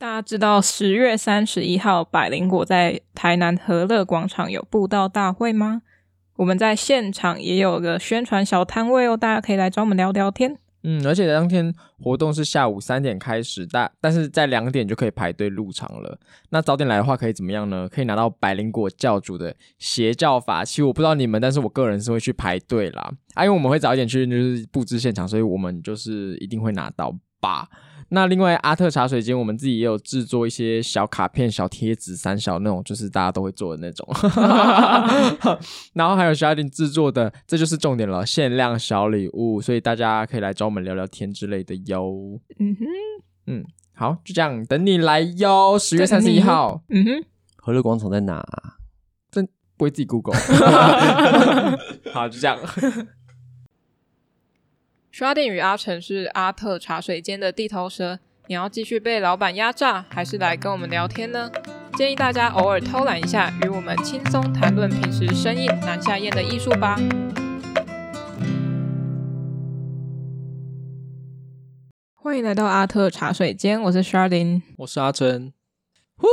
大家知道十月三十一号百灵果在台南和乐广场有布道大会吗？我们在现场也有个宣传小摊位哦，大家可以来找我们聊聊天。嗯，而且当天活动是下午三点开始，但但是在两点就可以排队入场了。那早点来的话可以怎么样呢？可以拿到百灵果教主的邪教法器。我不知道你们，但是我个人是会去排队啦。啊，因为我们会早一点去，就是布置现场，所以我们就是一定会拿到吧。那另外阿特茶水间，我们自己也有制作一些小卡片、小贴纸、三小那种，就是大家都会做的那种。然后还有 Chardin 制作的，这就是重点了，限量小礼物，所以大家可以来找我们聊聊天之类的哟。嗯哼，嗯，好，就这样，等你来哟。十月三十一号，嗯哼，和乐广场在哪？真不会自己 Google。好，就这样。Chardin 与阿成是阿特茶水间的地头蛇，你要继续被老板压榨，还是来跟我们聊天呢？建议大家偶尔偷懒一下，与我们轻松谈论平时生硬难下咽的艺术吧。欢迎来到阿特茶水间，我是 Chardin，我是阿成。呼，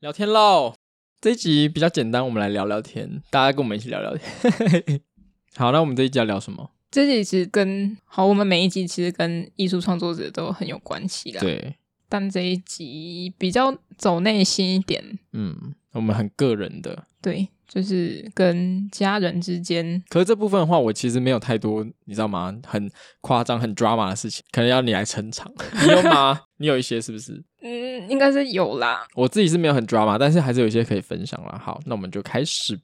聊天喽！这一集比较简单，我们来聊聊天，大家跟我们一起聊聊天。好，那我们这一集要聊什么？这集其实跟好，我们每一集其实跟艺术创作者都很有关系啦。对，但这一集比较走内心一点。嗯，我们很个人的。对，就是跟家人之间。可是这部分的话，我其实没有太多，你知道吗？很夸张、很 drama 的事情，可能要你来撑场。你有吗？你有一些是不是？嗯，应该是有啦。我自己是没有很 drama，但是还是有一些可以分享啦。好，那我们就开始。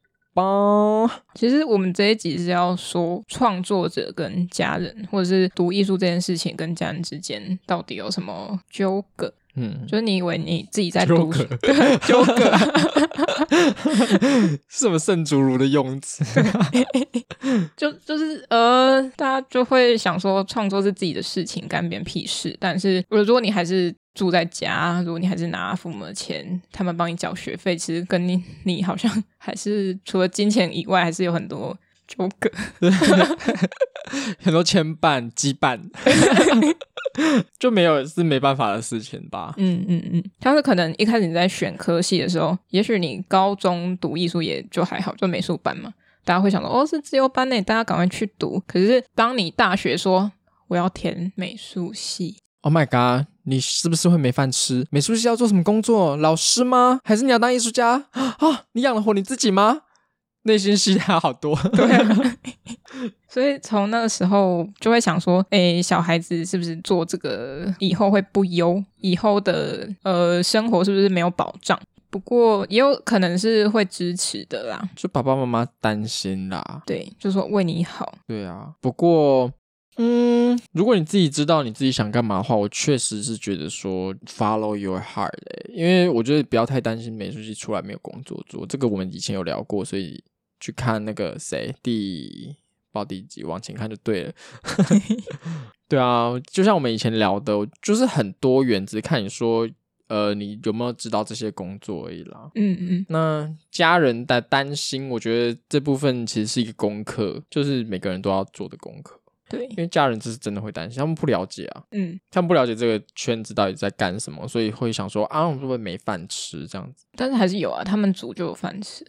其实我们这一集是要说创作者跟家人，或者是读艺术这件事情跟家人之间到底有什么纠葛？嗯，就是你以为你自己在读书，纠葛是什么圣主如的用词？就就是呃，大家就会想说创作是自己的事情，干别人屁事。但是如果你还是住在家，如果你还是拿父母的钱，他们帮你缴学费，其实跟你你好像还是除了金钱以外，还是有很多纠葛，很多牵绊羁绊，就没有是没办法的事情吧？嗯嗯嗯，他是可能一开始你在选科系的时候，也许你高中读艺术也就还好，就美术班嘛，大家会想说哦，是自由班内，大家赶快去读。可是当你大学说我要填美术系。Oh my god！你是不是会没饭吃？美术系要做什么工作？老师吗？还是你要当艺术家啊？你养得活你自己吗？内心戏还好多。对啊，所以从那个时候就会想说，哎，小孩子是不是做这个以后会不优？以后的呃生活是不是没有保障？不过也有可能是会支持的啦，就爸爸妈妈担心啦。对，就说为你好。对啊，不过。嗯，如果你自己知道你自己想干嘛的话，我确实是觉得说 follow your heart 欸，因为我觉得不要太担心美术系出来没有工作做，这个我们以前有聊过，所以去看那个谁第报第几往前看就对了。对啊，就像我们以前聊的，就是很多元，只看你说呃你有没有知道这些工作而已啦。嗯嗯，那家人的担心，我觉得这部分其实是一个功课，就是每个人都要做的功课。对，因为家人这是真的会担心，他们不了解啊，嗯，他们不了解这个圈子到底在干什么，所以会想说啊，我们会不会没饭吃这样子？但是还是有啊，他们煮就有饭吃。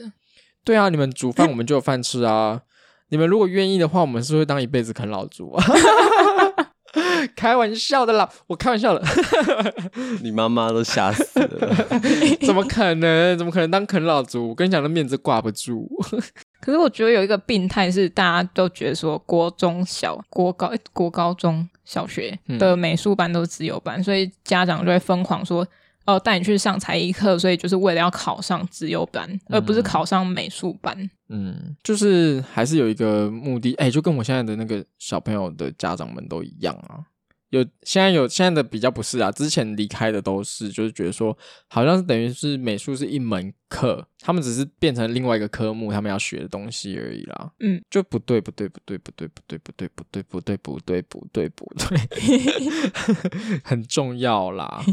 对啊，你们煮饭 我们就有饭吃啊。你们如果愿意的话，我们是会当一辈子啃老族啊。开玩笑的啦，我开玩笑的。你妈妈都吓死了，怎么可能？怎么可能当啃老族？我跟你讲，那面子挂不住。可是我觉得有一个病态是，大家都觉得说国中小、国高、国高中小学的美术班都是自由班，嗯、所以家长就会疯狂说：“哦，带你去上才艺课，所以就是为了要考上自由班，嗯、而不是考上美术班。”嗯，就是还是有一个目的，哎、欸，就跟我现在的那个小朋友的家长们都一样啊。有现在有现在的比较不是啊，之前离开的都是，就是觉得说好像是等于是美术是一门课，他们只是变成另外一个科目，他们要学的东西而已啦。嗯，就不对不对不对不对不对不对不对不对不对不对不对，很重要啦。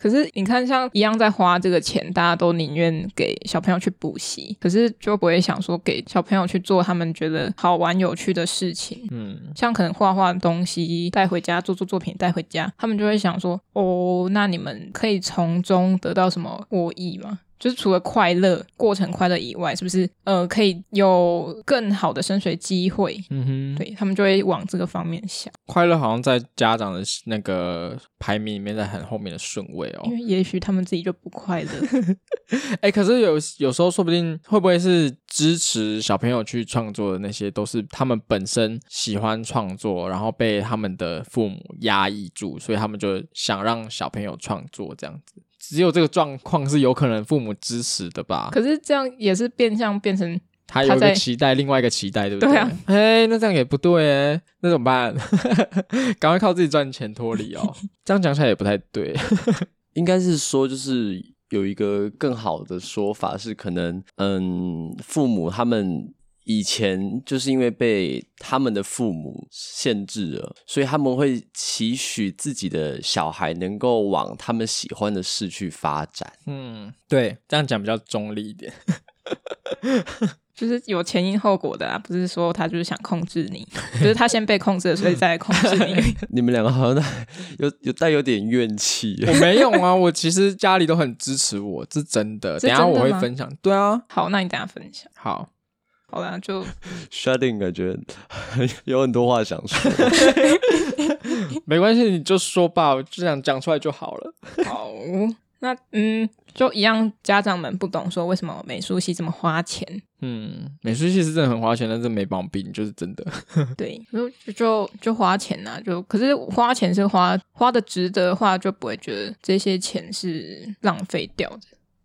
可是你看，像一样在花这个钱，大家都宁愿给小朋友去补习，可是就不会想说给小朋友去做他们觉得好玩有趣的事情。嗯，像可能画画的东西带回家，做做作品带回家，他们就会想说，哦，那你们可以从中得到什么获益吗？就是除了快乐过程快乐以外，是不是呃可以有更好的升学机会？嗯哼，对，他们就会往这个方面想。快乐好像在家长的那个排名里面在很后面的顺位哦。因为也许他们自己就不快乐。哎、欸，可是有有时候说不定会不会是支持小朋友去创作的那些，都是他们本身喜欢创作，然后被他们的父母压抑住，所以他们就想让小朋友创作这样子。只有这个状况是有可能父母支持的吧？可是这样也是变相变成他有一个期待，另外一个期待，对不对？对啊，哎、欸，那这样也不对哎，那怎么办？赶快靠自己赚钱脱离哦。这样讲起来也不太对，应该是说就是有一个更好的说法是，可能嗯，父母他们。以前就是因为被他们的父母限制了，所以他们会期许自己的小孩能够往他们喜欢的事去发展。嗯，对，这样讲比较中立一点，就是有前因后果的啊，不是说他就是想控制你，就是他先被控制了，所以再控制你。你们两个好像有有带有点怨气。我没有啊，我其实家里都很支持我，这是真的。等一下我会分享。对啊，好，那你等一下分享。好。好啦，就 shutting 感觉 有很多话想说，没关系，你就说吧，我就想讲出来就好了。好，那嗯，就一样，家长们不懂说为什么美术系这么花钱。嗯，美术系是真的很花钱，但是没毛病，就是真的。对，就就就花钱呐，就可是花钱是花花的值得的话，就不会觉得这些钱是浪费掉的。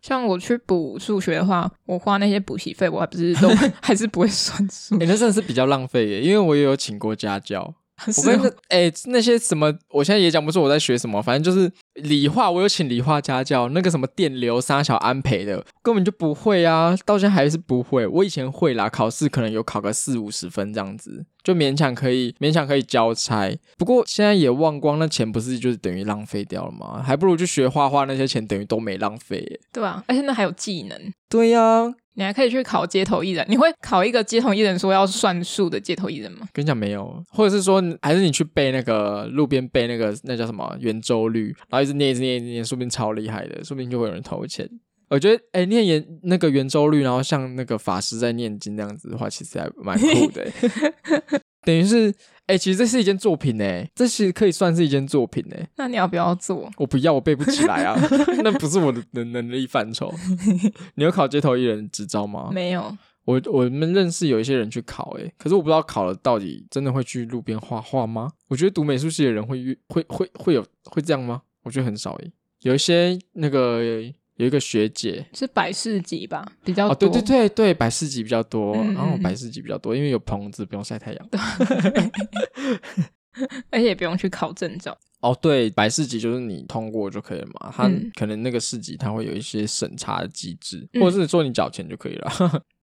像我去补数学的话，我花那些补习费，我还不是都 还是不会算数。哎、欸，那真的是比较浪费耶，因为我也有请过家教。我跟你哎，那些什么，我现在也讲不出我在学什么，反正就是理化，我有请理化家教，那个什么电流、三小安培的，根本就不会啊，到现在还是不会。我以前会啦，考试可能有考个四五十分这样子，就勉强可以，勉强可以交差。不过现在也忘光，那钱不是就是等于浪费掉了吗？还不如去学画画，那些钱等于都没浪费耶。对啊，而且那还有技能。对呀、啊。你还可以去考街头艺人，你会考一个街头艺人说要算数的街头艺人吗？跟你讲没有，或者是说还是你去背那个路边背那个那叫什么圆周率，然后一直念一直念一直念，说不定超厉害的，说不定就会有人投钱。我觉得哎、欸，念圆那个圆周率，然后像那个法师在念经那样子的话，其实还蛮酷的。等于是。哎、欸，其实这是一件作品呢，这其实可以算是一件作品呢。那你要不要做？我不要，我背不起来啊，那不是我的能能力范畴。你有考街头艺人执照吗？没有。我我们认识有一些人去考，哎，可是我不知道考了到底真的会去路边画画吗？我觉得读美术系的人会会会会有会这样吗？我觉得很少诶，有一些那个。有一个学姐。是百事级吧，比较多。哦，对对对对，百事级比较多，然后百事级比较多，因为有棚子，不用晒太阳，而且也不用去考证照。哦，对，百事级就是你通过就可以了嘛，他可能那个市级他会有一些审查的机制，嗯、或者是说你缴钱就可以了。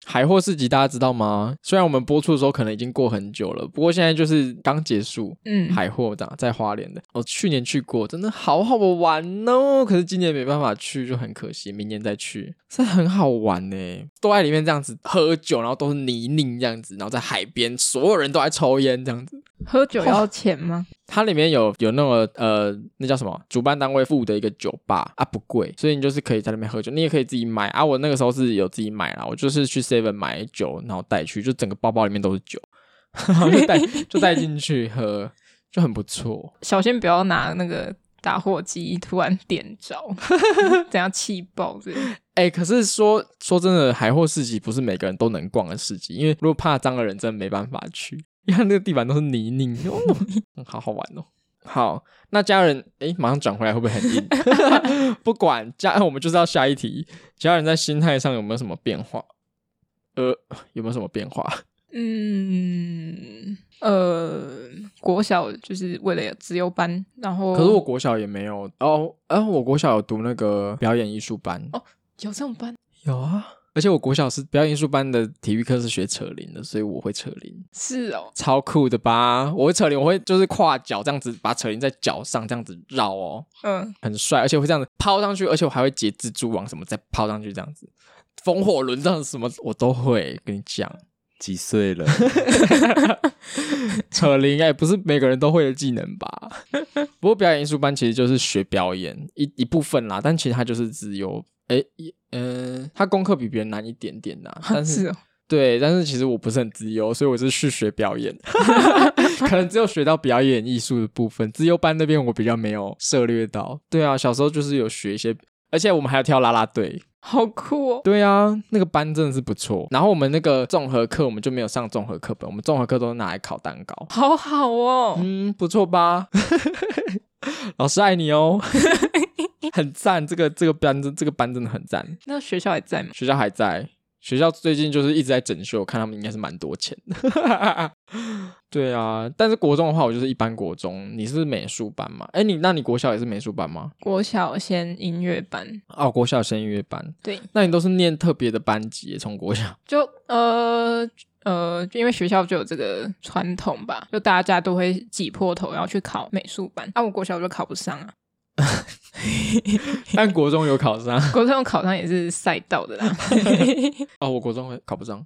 海货市集大家知道吗？虽然我们播出的时候可能已经过很久了，不过现在就是刚结束。嗯，海货的在花莲的，我去年去过，真的好好玩哦。可是今年没办法去，就很可惜，明年再去。是很好玩呢，都在里面这样子喝酒，然后都是泥泞这样子，然后在海边，所有人都在抽烟这样子。喝酒要钱吗？它里面有有那个呃，那叫什么？主办单位付的一个酒吧啊，不贵，所以你就是可以在那边喝酒，你也可以自己买啊。我那个时候是有自己买啦，我就是去 Seven 买酒，然后带去，就整个包包里面都是酒，然 后就带 就带进去喝，就很不错。小心不要拿那个打火机突然点着，这样气爆这样。哎、欸，可是说说真的，海货市集不是每个人都能逛的市集，因为如果怕脏的人，真的没办法去。你看那个地板都是泥泞，哦，好好玩哦。好，那家人，哎，马上转回来会不会很硬？不管家人，我们就是要下一题。家人在心态上有没有什么变化？呃，有没有什么变化？嗯，呃，国小就是为了自由班，然后可是我国小也没有哦，啊，我国小有读那个表演艺术班哦，有这种班？有啊。而且我国小是表演艺术班的体育课是学扯铃的，所以我会扯铃。是哦，超酷的吧？我会扯铃，我会就是跨脚这样子把扯铃在脚上这样子绕哦，嗯，很帅，而且我会这样子抛上去，而且我还会结蜘蛛网什么再抛上去这样子，风火轮这样子什么我都会跟你讲。几岁了？扯铃哎，不是每个人都会的技能吧？不过表演艺术班其实就是学表演一一部分啦，但其实它就是只有哎，嗯、呃，它功课比别人难一点点呐。但是，是哦、对，但是其实我不是很自由，所以我是去学表演，可能只有学到表演艺术的部分，自由班那边我比较没有涉略到。对啊，小时候就是有学一些，而且我们还要跳啦啦队。好酷哦！对啊，那个班真的是不错。然后我们那个综合课，我们就没有上综合课本，我们综合课都是拿来烤蛋糕。好好哦，嗯，不错吧？老师爱你哦，很赞。这个这个班，这个班真的很赞。那学校还在吗？学校还在。学校最近就是一直在整修，我看他们应该是蛮多钱的。对啊，但是国中的话，我就是一般国中。你是美术班吗？哎，你那你国小也是美术班吗？国小先音乐班。哦，国小先音乐班。对，那你都是念特别的班级，从国小就呃呃，就因为学校就有这个传统吧，就大家都会挤破头要去考美术班。啊，我国小就考不上啊。但国中有考上，国中有考上也是赛道的啦。哦，我国中会考不上，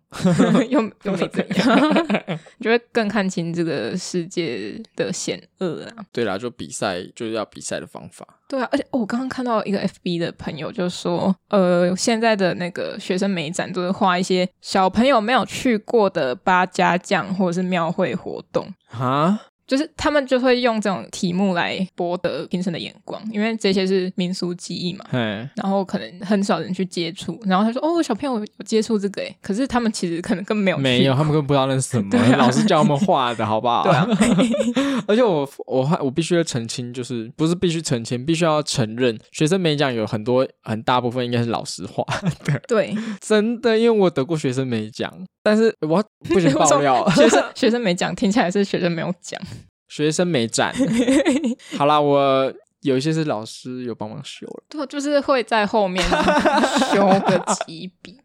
又又没怎样，就会更看清这个世界的险恶啊。对啦，就比赛就是要比赛的方法。对啊，而且我刚刚看到一个 FB 的朋友就说，呃，现在的那个学生美展都是画一些小朋友没有去过的八家将或者是庙会活动啊。就是他们就会用这种题目来博得评审的眼光，因为这些是民俗技艺嘛，嘿然后可能很少人去接触，然后他说：“哦，小朋友有接触这个诶。”可是他们其实可能根本没有，没有，他们根本不知道那是什么，啊、老师教他们画的，好不好？对啊。而且我我我必须要澄清，就是不是必须澄清，必须要承认，学生美奖有很多很大部分应该是老师画的，对，真的，因为我得过学生美奖。但是我不 行爆料，学生学生没讲，听起来是学生没有讲，学生没展。好啦，我有一些是老师有帮忙修了，对，就是会在后面修个几笔。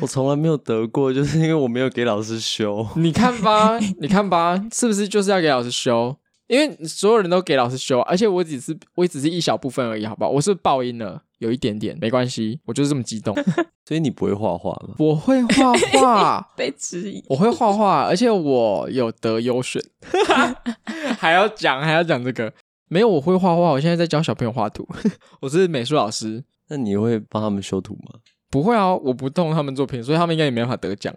我从来没有得过，就是因为我没有给老师修。你看吧，你看吧，是不是就是要给老师修？因为所有人都给老师修，而且我只是我只是一小部分而已，好不好？我是爆音了，有一点点没关系，我就是这么激动。所以你不会画画吗？我会画画，被质疑。我会画画，而且我有得优选，还要讲还要讲这个？没有，我会画画。我现在在教小朋友画图，我是美术老师。那你会帮他们修图吗？不会啊，我不动他们作品，所以他们应该也没办法得奖。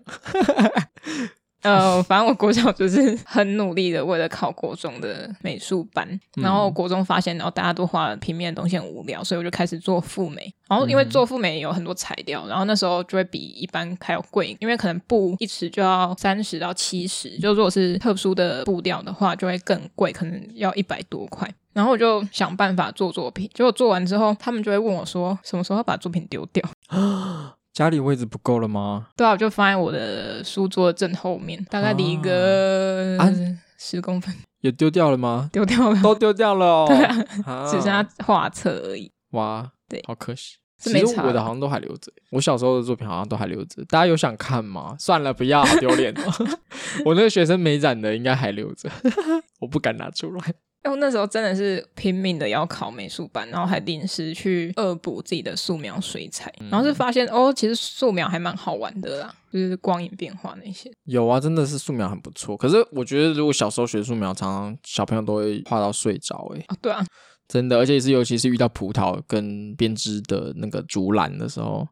呃，反正我国小就是很努力的，为了考国中的美术班。嗯、然后国中发现，然后大家都画平面的东西很无聊，所以我就开始做复美。然后因为做复美有很多材料，然后那时候就会比一般还要贵，因为可能布一尺就要三十到七十，就如果是特殊的布料的话，就会更贵，可能要一百多块。然后我就想办法做作品，结果做完之后，他们就会问我说，什么时候要把作品丢掉？家里位置不够了吗？对啊，我就放在我的书桌正后面，大概离一个十公分。也丢掉了吗？丢掉了，都丢掉了哦。对啊，啊只剩下画册而已。哇，对，好可惜。其实我的好像都还留着，我小时候的作品好像都还留着。大家有想看吗？算了，不要，好丢脸哦。我那个学生美展的应该还留着，我不敢拿出来。因为我那时候真的是拼命的要考美术班，然后还临时去恶补自己的素描、水彩，嗯、然后就发现哦，其实素描还蛮好玩的啦，就是光影变化那些。有啊，真的是素描很不错。可是我觉得，如果小时候学素描，常常小朋友都会画到睡着。哎，哦，对啊，真的，而且是尤其是遇到葡萄跟编织的那个竹篮的时候，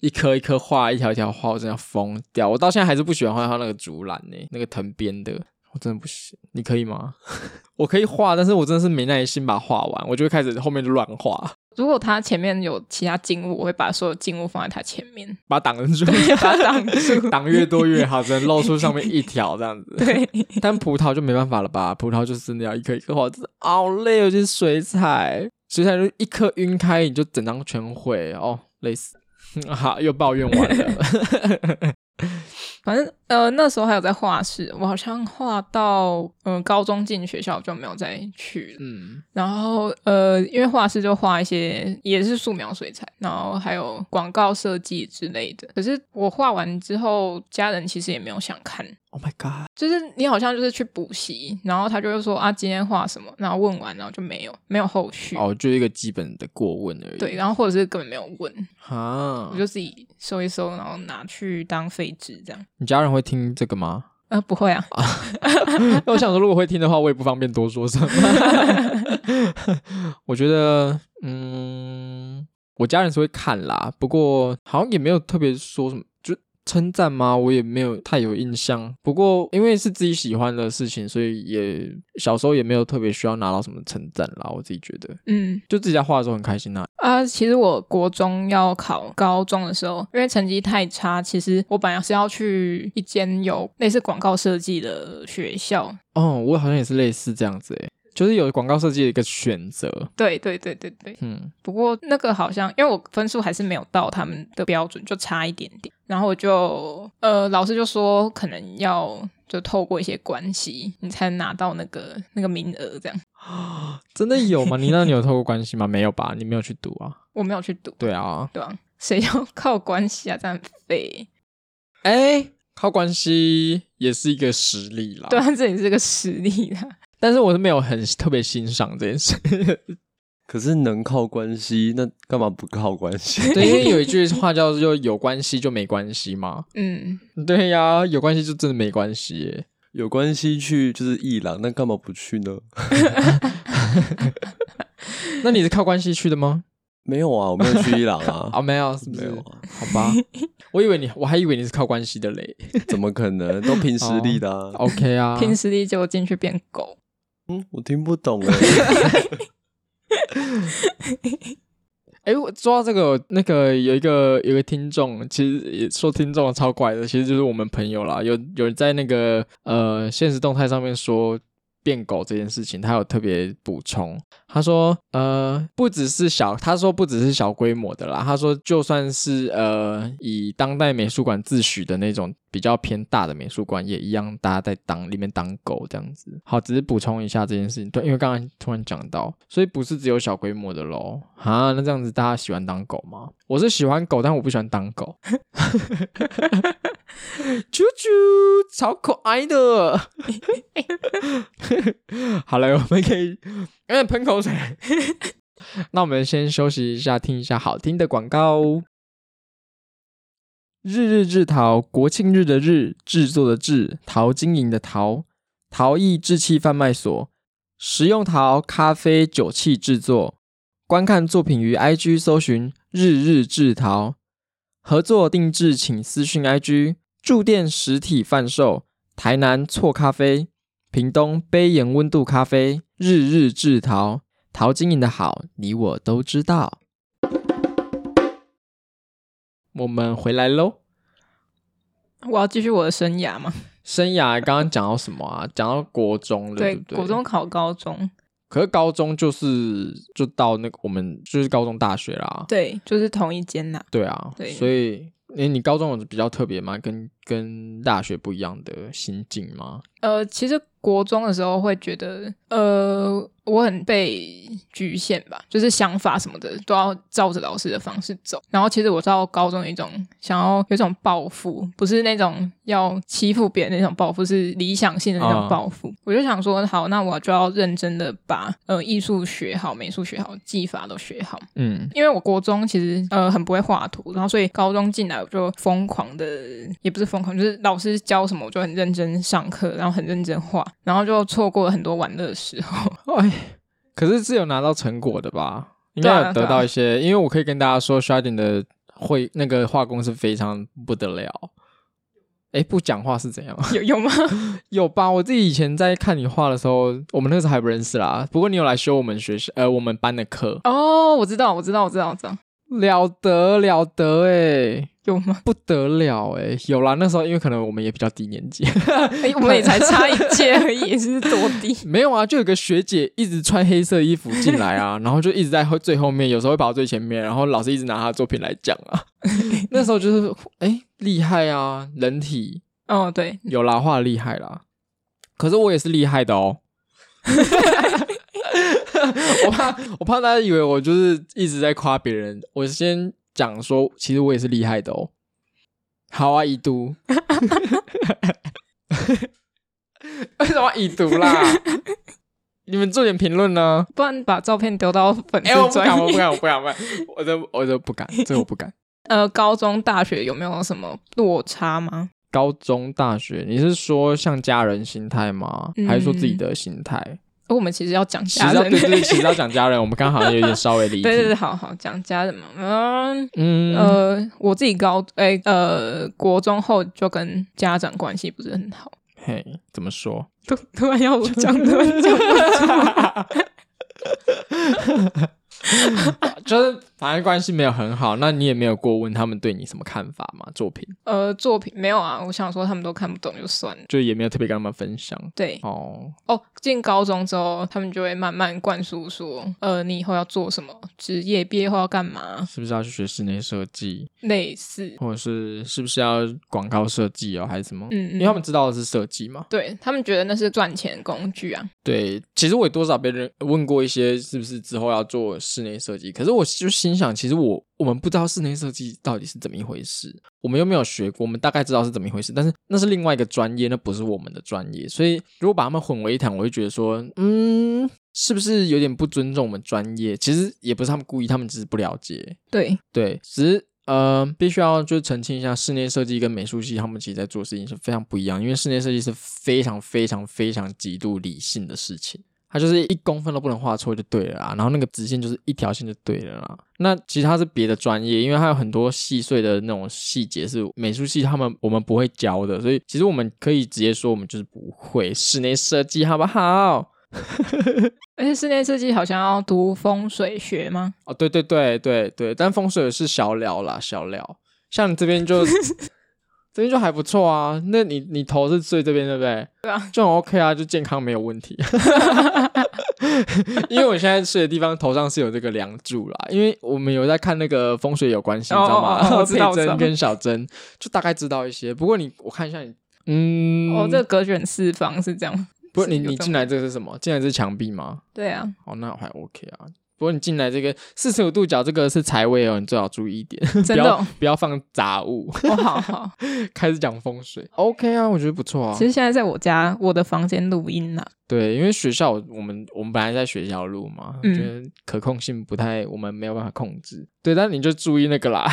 一颗一颗画，一条一条画，我真的要疯掉。我到现在还是不喜欢画它那个竹篮呢，那个藤编的。我真的不行，你可以吗？我可以画，但是我真的是没耐心把它画完，我就会开始后面就乱画。如果它前面有其他静物，我会把所有静物放在它前面，把它挡住，把它挡住，挡越多越好，只能露出上面一条这样子。对，但葡萄就没办法了吧？葡萄就是真的要一颗一颗画，真的好累，尤其是水彩，水彩就一颗晕开，你就整张全毁哦，累死。好，又抱怨完了。反正呃那时候还有在画室，我好像画到嗯、呃、高中进学校就没有再去了。嗯，然后呃因为画室就画一些也是素描水彩，然后还有广告设计之类的。可是我画完之后，家人其实也没有想看。Oh my god！就是你好像就是去补习，然后他就会说啊今天画什么，然后问完然后就没有没有后续。哦，就一个基本的过问而已。对，然后或者是根本没有问。哈，我就自己收一收，然后拿去当废纸这样。你家人会听这个吗？呃，不会啊。我想说，如果会听的话，我也不方便多说什么。我觉得，嗯，我家人是会看啦，不过好像也没有特别说什么。称赞吗？我也没有太有印象。不过因为是自己喜欢的事情，所以也小时候也没有特别需要拿到什么称赞啦。我自己觉得，嗯，就自己在画的时候很开心呐、啊。啊，其实我国中要考高中的时候，因为成绩太差，其实我本来是要去一间有类似广告设计的学校。哦，我好像也是类似这样子诶。就是有广告设计的一个选择，对对对对对，嗯。不过那个好像，因为我分数还是没有到他们的标准，就差一点点。然后我就，呃，老师就说可能要就透过一些关系，你才能拿到那个那个名额，这样。真的有吗？你那你有透过关系吗？没有吧？你没有去读啊？我没有去读。对啊，对啊，谁要靠关系啊？这样废。哎，靠关系也是一个实力啦。对啊，这也是个实力啦。但是我是没有很特别欣赏这件事，可是能靠关系，那干嘛不靠关系？对，因为有一句话叫做“有关系就没关系”嘛。嗯，对呀，有关系就真的没关系耶。有关系去就是伊朗，那干嘛不去呢？那你是靠关系去的吗？没有啊，我没有去伊朗啊。啊，没有，是不是？没有啊。好吧，我以为你，我还以为你是靠关系的嘞。怎么可能？都凭实力的啊。Oh, OK 啊，凭实力就进去变狗。我听不懂哎。哎，我说到这个，那个有一个有一个听众，其实也说听众超怪的，其实就是我们朋友啦。有有人在那个呃现实动态上面说。变狗这件事情，他有特别补充。他说：“呃，不只是小，他说不只是小规模的啦。他说，就算是呃以当代美术馆自诩的那种比较偏大的美术馆，也一样，大家在当里面当狗这样子。好，只是补充一下这件事情。对，因为刚刚突然讲到，所以不是只有小规模的喽。啊，那这样子大家喜欢当狗吗？我是喜欢狗，但我不喜欢当狗。” 啾啾，超可爱的。好了，我们可以有点喷口水。那我们先休息一下，听一下好听的广告。日日制陶，国庆日的日，制作的制，陶晶莹的陶，陶艺制器贩卖所，食用陶、咖啡、酒器制作。观看作品于 IG 搜寻日日制陶，合作定制请私讯 IG。驻店实体贩售：台南错咖啡、屏东杯盐温度咖啡、日日制陶，陶晶莹的好，你我都知道。我们回来喽！我要继续我的生涯吗？生涯刚刚讲到什么啊？讲到国中了，对，对不对？国中考高中，可是高中就是就到那个我们就是高中大学啦。对，就是同一间呐。对啊，对，所以。诶，你高中有比较特别吗？跟跟大学不一样的心境吗？呃，其实国中的时候会觉得，呃。我很被局限吧，就是想法什么的都要照着老师的方式走。然后其实我到高中有一种想要有一种抱负，不是那种要欺负别人那种抱负，是理想性的那种抱负。哦、我就想说，好，那我就要认真的把呃艺术学好，美术学好，技法都学好。嗯，因为我国中其实呃很不会画图，然后所以高中进来我就疯狂的，也不是疯狂，就是老师教什么我就很认真上课，然后很认真画，然后就错过了很多玩乐的时候。哎。可是是有拿到成果的吧？应该有得到一些，啊啊、因为我可以跟大家说，Chardin 的会那个画工是非常不得了。哎，不讲话是怎样？有有吗？有吧？我自己以前在看你画的时候，我们那个时候还不认识啦。不过你有来修我们学校呃我们班的课哦，我知道，我知道，我知道，我知道，了得了得哎。有吗？不得了哎、欸，有啦！那时候因为可能我们也比较低年级，欸、我们也才差一届 而已，是多低？没有啊，就有个学姐一直穿黑色衣服进来啊，然后就一直在最后面，有时候会跑到最前面，然后老师一直拿她的作品来讲啊。那时候就是哎厉害啊，人体哦，对，有啦，画厉害啦。可是我也是厉害的哦。我怕我怕大家以为我就是一直在夸别人。我先讲说，其实我也是厉害的哦。好啊，已读。为什么已读啦？你们做点评论呢？不然把照片丢到粉丝专页。我不敢，我不敢，我不敢，我都我都不敢，这我不敢。呃，高中、大学有没有什么落差吗？高中、大学，你是说像家人心态吗？嗯、还是说自己的心态？我们其实要讲家人，对对对，其实要讲家人。我们刚好像有点稍微离题。对对对，好好讲家人嘛。嗯嗯呃，我自己高哎呃国中后就跟家长关系不是很好。嘿，怎么说？突突然要我讲，突然讲不出。就是反正关系没有很好，那你也没有过问他们对你什么看法吗？作品？呃，作品没有啊。我想说他们都看不懂就算了，就也没有特别跟他们分享。对，哦哦，进高中之后，他们就会慢慢灌输说，呃，你以后要做什么职业，毕业后要干嘛？是不是要去学室内设计？类似，或者是是不是要广告设计哦，还是什么？嗯，嗯，因为他们知道的是设计嘛。对，他们觉得那是赚钱工具啊。对，其实我也多少被人问过一些，是不是之后要做室内设计？可是我就心想，其实我我们不知道室内设计到底是怎么一回事，我们又没有学过，我们大概知道是怎么一回事，但是那是另外一个专业，那不是我们的专业，所以如果把他们混为一谈，我会觉得说，嗯，是不是有点不尊重我们专业？其实也不是他们故意，他们只是不了解。对对，只是呃，必须要就澄清一下，室内设计跟美术系他们其实在做事情是非常不一样，因为室内设计是非常非常非常极度理性的事情。它就是一公分都不能画错就对了啊，然后那个直线就是一条线就对了啦。那其实它是别的专业，因为它有很多细碎的那种细节是美术系他们我们不会教的，所以其实我们可以直接说我们就是不会室内设计，好不好？而且室内设计好像要读风水学吗？哦，对对对对对，但风水是小料啦，小料。像你这边就。这边就还不错啊，那你你头是睡这边对不对？对啊，就很 OK 啊，就健康没有问题。因为我现在睡的地方头上是有这个梁柱啦，因为我们有在看那个风水有关系，你知道吗？哦，知道，佩珍跟小珍就大概知道一些。不过你我看一下你，嗯，哦，这个格卷四方是这样。不是，你你进来这个是什么？进来这是墙壁吗？对啊。哦，那还 OK 啊。不过你进来这个四十五度角，这个是财位哦，你最好注意一点，真的、哦不，不要放杂物。哦，好好，开始讲风水，OK 啊，我觉得不错啊。其实现在在我家我的房间录音呢。对，因为学校我们我们本来在学校录嘛，嗯、觉得可控性不太，我们没有办法控制。对，但你就注意那个啦，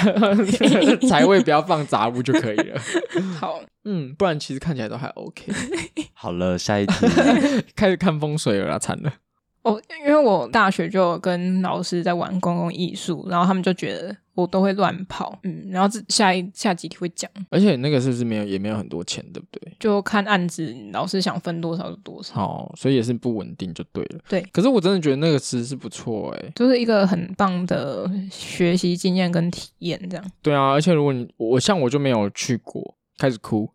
财位不要放杂物就可以了。好，嗯，不然其实看起来都还 OK。好了，下一题，开始看风水了啦，惨了。哦，因为我大学就跟老师在玩公共艺术，然后他们就觉得我都会乱跑，嗯，然后这下一下几题会讲，而且那个是不是没有也没有很多钱，对不对？就看案子，老师想分多少就多少，哦，所以也是不稳定就对了。对，可是我真的觉得那个其实是不错哎，就是一个很棒的学习经验跟体验，这样。对啊，而且如果你我像我就没有去过。开始哭，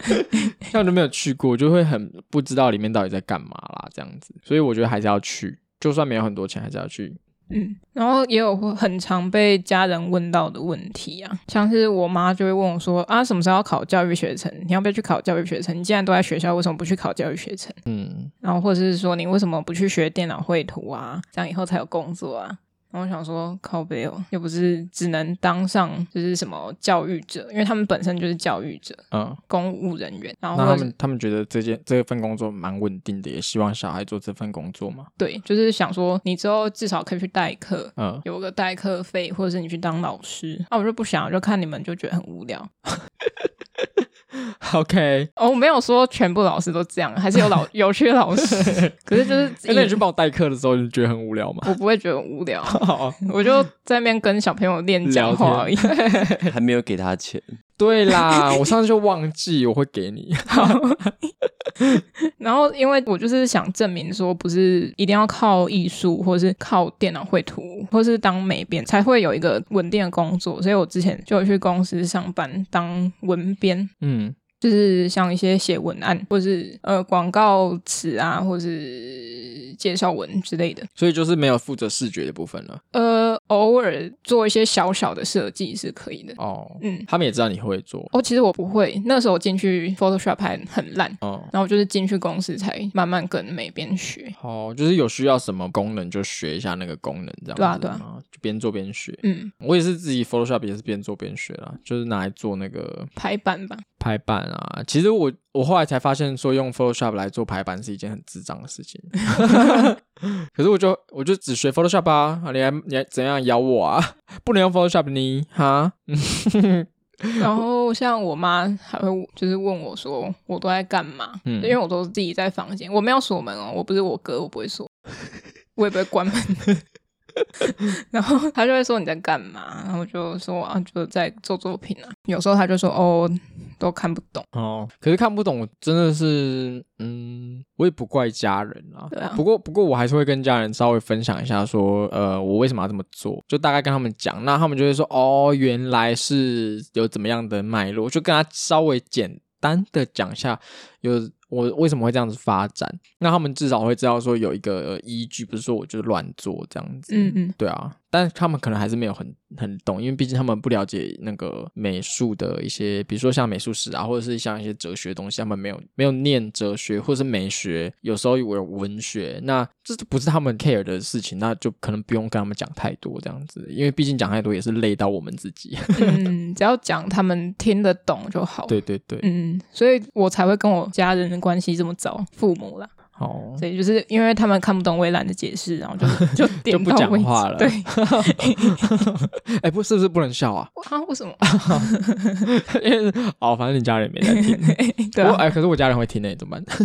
像我都没有去过，就会很不知道里面到底在干嘛啦，这样子。所以我觉得还是要去，就算没有很多钱，还是要去。嗯，然后也有很常被家人问到的问题啊，像是我妈就会问我说：“啊，什么时候要考教育学程？你要不要去考教育学程？你既然都在学校，为什么不去考教育学程？”嗯，然后或者是说你为什么不去学电脑绘图啊？这样以后才有工作啊。然后我想说，靠北哦，又不是只能当上就是什么教育者，因为他们本身就是教育者，嗯，公务人员。然后他们他们觉得这件这份工作蛮稳定的，也希望小孩做这份工作嘛。对，就是想说你之后至少可以去代课，嗯，有个代课费，或者是你去当老师。那、啊、我就不想，我就看你们就觉得很无聊。OK，哦，我没有说全部老师都这样，还是有老有趣的老师。可是就是，那你去帮我代课的时候，你觉得很无聊吗？我不会觉得很无聊，我就在那边跟小朋友练讲话而已，还没有给他钱。对啦，我上次就忘记我会给你。然后，因为我就是想证明说，不是一定要靠艺术，或是靠电脑绘图，或是当美编才会有一个稳定的工作，所以我之前就有去公司上班当文编。嗯。就是像一些写文案，或是呃广告词啊，或是介绍文之类的。所以就是没有负责视觉的部分了。呃，偶尔做一些小小的设计是可以的。哦，嗯，他们也知道你会做。哦，其实我不会，那时候我进去 Photoshop 还很烂。哦，然后我就是进去公司才慢慢跟美编学。哦，就是有需要什么功能就学一下那个功能，这样子。对啊，对啊，就边做边学。嗯，我也是自己 Photoshop 也是边做边学啦，就是拿来做那个排版吧。排版啊，其实我我后来才发现，说用 Photoshop 来做排版是一件很智障的事情。可是我就我就只学 Photoshop 啊，你还你还怎样咬我啊？不能用 Photoshop 呢？哈？然后像我妈还会就是问我说我都在干嘛？嗯，因为我都自己在房间，我没有锁门哦，我不是我哥，我不会锁，我也不会关门。然后他就会说你在干嘛？然后就说啊，就在做作品啊。有时候他就说哦，都看不懂哦。可是看不懂真的是，嗯，我也不怪家人啊。对啊。不过不过我还是会跟家人稍微分享一下，说呃，我为什么要这么做？就大概跟他们讲，那他们就会说哦，原来是有怎么样的脉络，就跟他稍微简单的讲一下有。我为什么会这样子发展？那他们至少会知道说有一个依据，不是说我就乱做这样子。嗯嗯，对啊。但他们可能还是没有很很懂，因为毕竟他们不了解那个美术的一些，比如说像美术史啊，或者是像一些哲学的东西，他们没有没有念哲学或者是美学，有时候有文学，那这不是他们 care 的事情，那就可能不用跟他们讲太多这样子，因为毕竟讲太多也是累到我们自己。嗯，只要讲他们听得懂就好。对对对，嗯，所以我才会跟我家人的关系这么糟，父母啦。哦，所以就是因为他们看不懂，我也懒得解释，然后就 就点就不讲话了。对，哎、欸，不是不是不能笑啊？啊，为什么？因为哦，反正你家人没在听。对、啊，哎、欸，可是我家人会听呢，怎么办？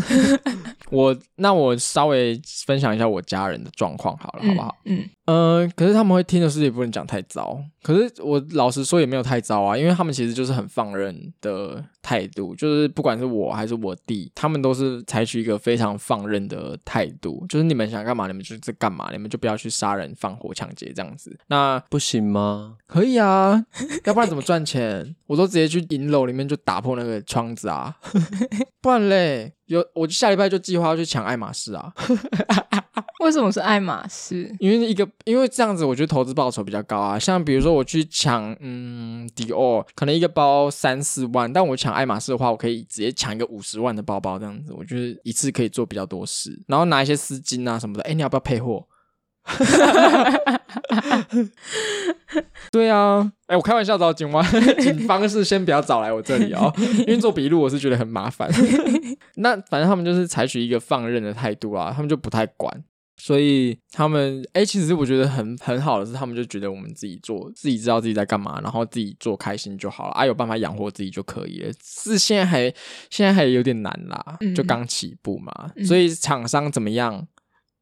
我那我稍微分享一下我家人的状况好了，好不好？嗯。嗯呃，可是他们会听的事也不能讲太糟。可是我老实说也没有太糟啊，因为他们其实就是很放任的态度，就是不管是我还是我弟，他们都是采取一个非常放任的态度，就是你们想干嘛，你们就在干嘛，你们就不要去杀人、放火、抢劫这样子。那不行吗？可以啊，要不然怎么赚钱？我都直接去银楼里面就打破那个窗子啊，不然嘞，有我下礼拜就计划要去抢爱马仕啊。为什么是爱马仕？因为一个，因为这样子，我觉得投资报酬比较高啊。像比如说我去抢，嗯，迪奥，可能一个包三四万，但我抢爱马仕的话，我可以直接抢一个五十万的包包，这样子，我觉得一次可以做比较多事，然后拿一些丝巾啊什么的。哎，你要不要配货？对啊，哎，我开玩笑找警方，警方是先不要找来我这里哦，因为做笔录我是觉得很麻烦。那反正他们就是采取一个放任的态度啊，他们就不太管。所以他们哎、欸，其实我觉得很很好的是，他们就觉得我们自己做，自己知道自己在干嘛，然后自己做开心就好了啊，有办法养活自己就可以了。是现在还现在还有点难啦，嗯、就刚起步嘛。嗯、所以厂商怎么样？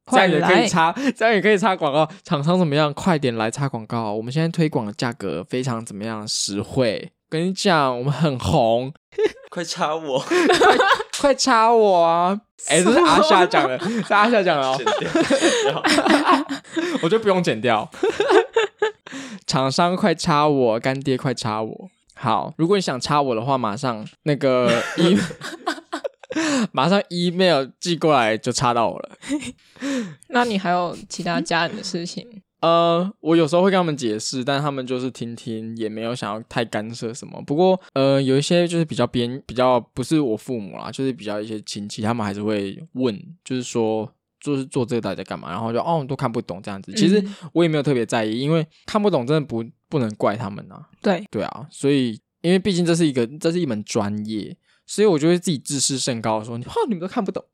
这样也可以插，这样也可以插广告。厂商怎么样？快点来插广告。我们现在推广的价格非常怎么样？实惠。跟你讲，我们很红，快插我，快 快插我啊！哎、欸，这是阿夏讲的，是阿夏讲的哦。我就不用剪掉。厂商快插我，干爹快插我。好，如果你想插我的话，马上那个 e，马上 email 寄过来就插到我了。那你还有其他家人的事情？呃，我有时候会跟他们解释，但他们就是听听，也没有想要太干涉什么。不过，呃，有一些就是比较边，比较不是我父母啦，就是比较一些亲戚，他们还是会问，就是说，就是做这个到底在干嘛？然后就哦，都看不懂这样子。其实我也没有特别在意，因为看不懂真的不不能怪他们啊。对对啊，所以因为毕竟这是一个，这是一门专业，所以我就会自己自视甚高，说，哦，你们都看不懂。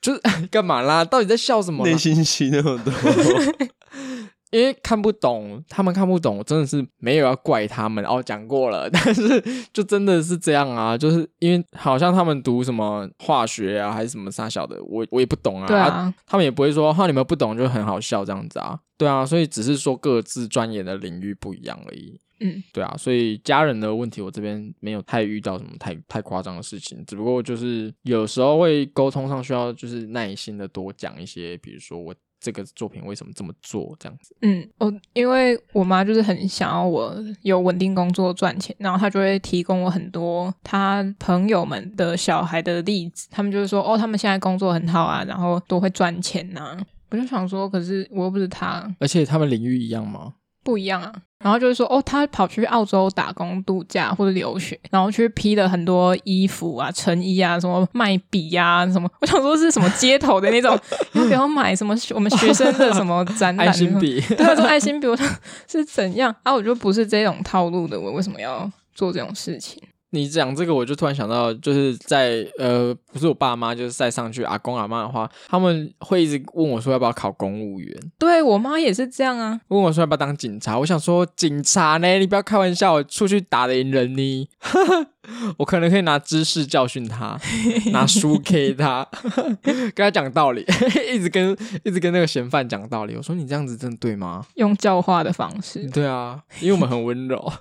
就是 干嘛啦？到底在笑什么？内心戏那么多，因为看不懂，他们看不懂，真的是没有要怪他们哦。讲过了，但是就真的是这样啊，就是因为好像他们读什么化学啊，还是什么啥小的，我我也不懂啊。对啊，啊，他们也不会说哈，你们不懂就很好笑这样子啊。对啊，所以只是说各自专业的领域不一样而已。嗯，对啊，所以家人的问题，我这边没有太遇到什么太太夸张的事情，只不过就是有时候会沟通上需要就是耐心的多讲一些，比如说我这个作品为什么这么做这样子。嗯，我因为我妈就是很想要我有稳定工作赚钱，然后她就会提供我很多她朋友们的小孩的例子，他们就是说哦，他们现在工作很好啊，然后都会赚钱呐、啊。我就想说，可是我又不是他，而且他们领域一样吗？不一样啊。然后就是说，哦，他跑去澳洲打工度假或者留学，然后去批了很多衣服啊、成衣啊，什么卖笔啊，什么。我想说是什么街头的那种，要不要买什么我们学生的什么展览？爱心笔，对，他说爱心笔，我说是怎样啊？我就不是这种套路的，我为什么要做这种事情？你讲这个，我就突然想到，就是在呃，不是我爸妈，就是再上去阿公阿妈的话，他们会一直问我说要不要考公务员。对，我妈也是这样啊，问我说要不要当警察。我想说警察呢，你不要开玩笑，我出去打得赢人呢。我可能可以拿知识教训他，拿书 K 他，跟他讲道理，一直跟一直跟那个嫌犯讲道理。我说你这样子真的对吗？用教化的方式。对啊，因为我们很温柔。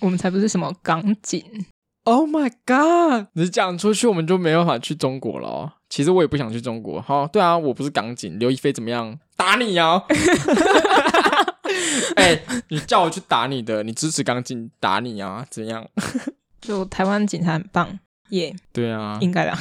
我们才不是什么港警！Oh my god！你讲出去，我们就没办法去中国了哦。其实我也不想去中国。好，对啊，我不是港警。刘亦菲怎么样？打你啊！哎、欸，你叫我去打你的，你支持港警打你啊？怎样？就台湾警察很棒，耶、yeah！对啊，应该啦。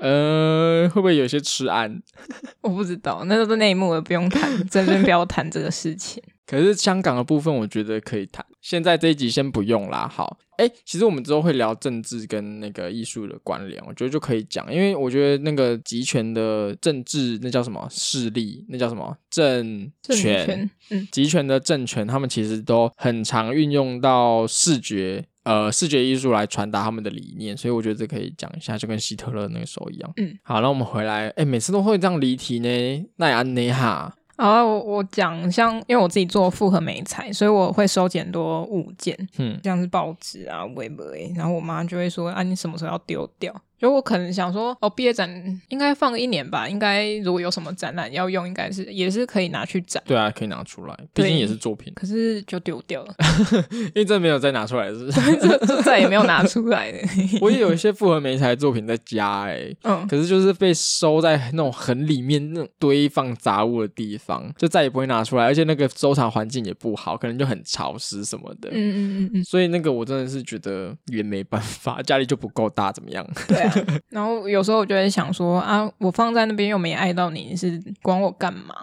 呃，会不会有些吃案？我不知道，那都是内幕了，不用谈，真的不要谈这个事情。可是香港的部分，我觉得可以谈。现在这一集先不用啦。好，哎，其实我们之后会聊政治跟那个艺术的关联，我觉得就可以讲。因为我觉得那个集权的政治，那叫什么势力？那叫什么政权？嗯，集权的政权，他们其实都很常运用到视觉，呃，视觉艺术来传达他们的理念。所以我觉得这可以讲一下，就跟希特勒那个时候一样。嗯，好，那我们回来，哎，每次都会这样离题呢，那也安内哈。好，我我讲，像因为我自己做复合媒材，所以我会收集很多物件，嗯，像是报纸啊、微博，然后我妈就会说：“啊，你什么时候要丢掉？”就我可能想说，哦，毕业展应该放个一年吧，应该如果有什么展览要用，应该是也是可以拿去展。对啊，可以拿出来，毕竟也是作品。可是就丢掉了，因为这没有再拿出来，是不是？就再也没有拿出来了。我也有一些复合媒材作品在家，哎，嗯，可是就是被收在那种很里面那种堆放杂物的地方，就再也不会拿出来，而且那个收藏环境也不好，可能就很潮湿什么的。嗯嗯嗯嗯。所以那个我真的是觉得也没办法，家里就不够大，怎么样？对啊。然后有时候我就会想说啊，我放在那边又没碍到你，你是管我干嘛？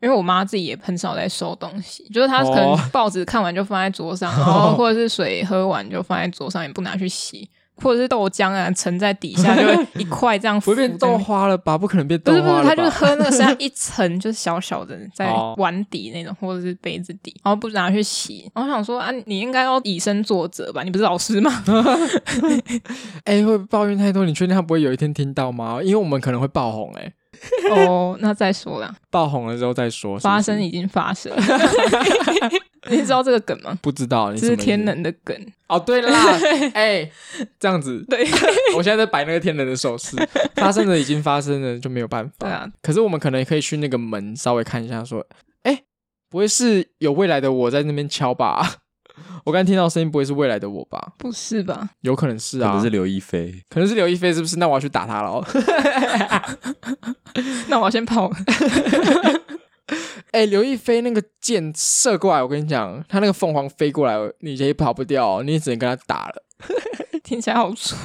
因为我妈自己也很少在收东西，就是她可能报纸看完就放在桌上，哦、然后或者是水喝完就放在桌上，也不拿去洗。或者是豆浆啊，沉在底下 就会一块这样浮，不会变豆花了吧？不可能变豆花了？不是不是，他就是喝那个，剩下一层就是小小的在碗底那种，哦、或者是杯子底，然后不拿去洗。然后我想说啊，你应该要以身作则吧？你不是老师吗？哎、欸，会抱怨太多，你确定他不会有一天听到吗？因为我们可能会爆红哎、欸。哦，那再说啦，爆红了之后再说。发生已经发生。你知道这个梗吗？不知道，这是天能的梗。哦，对啦，哎、欸，这样子，对，我现在在摆那个天能的手势，发生了已经发生了，就没有办法。对啊，可是我们可能也可以去那个门稍微看一下，说，哎、欸，不会是有未来的我在那边敲吧？我刚才听到声音，不会是未来的我吧？不是吧？有可能是啊，可能是刘亦菲，可能是刘亦菲，是不是？那我要去打他了哦。那我要先跑。哎、欸，刘亦菲那个箭射过来，我跟你讲，他那个凤凰飞过来，你也跑不掉，你也只能跟他打了。听起来好蠢。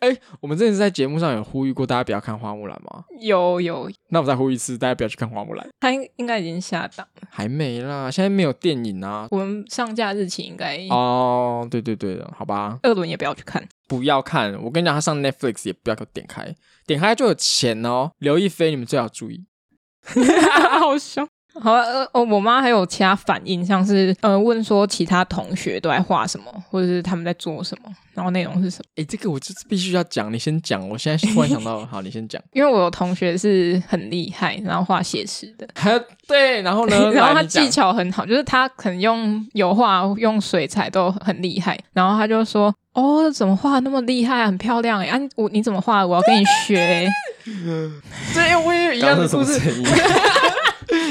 哎、欸，我们之前在节目上有呼吁过大家不要看花木兰吗？有有。那我再呼吁一次，大家不要去看花木兰。他应应该已经下档了。还没啦，现在没有电影啊。我们上架日期应该哦，对对对的，好吧。二轮也不要去看，不要看。我跟你讲，他上 Netflix 也不要给我点开，点开就有钱哦。刘亦菲，你们最好注意。好凶。好，呃，哦，我妈还有其他反应，像是呃，问说其他同学都在画什么，或者是他们在做什么，然后内容是什么？哎、欸，这个我就是必须要讲，你先讲。我现在突然想到，好，你先讲。因为我有同学是很厉害，然后画写实的，对，然后呢，然后他技巧很好，就是他可能用油画、用水彩都很厉害，然后他就说：“哦，怎么画那么厉害，很漂亮哎！啊，我你怎么画？我要跟你学。”对，我也有一样的故事。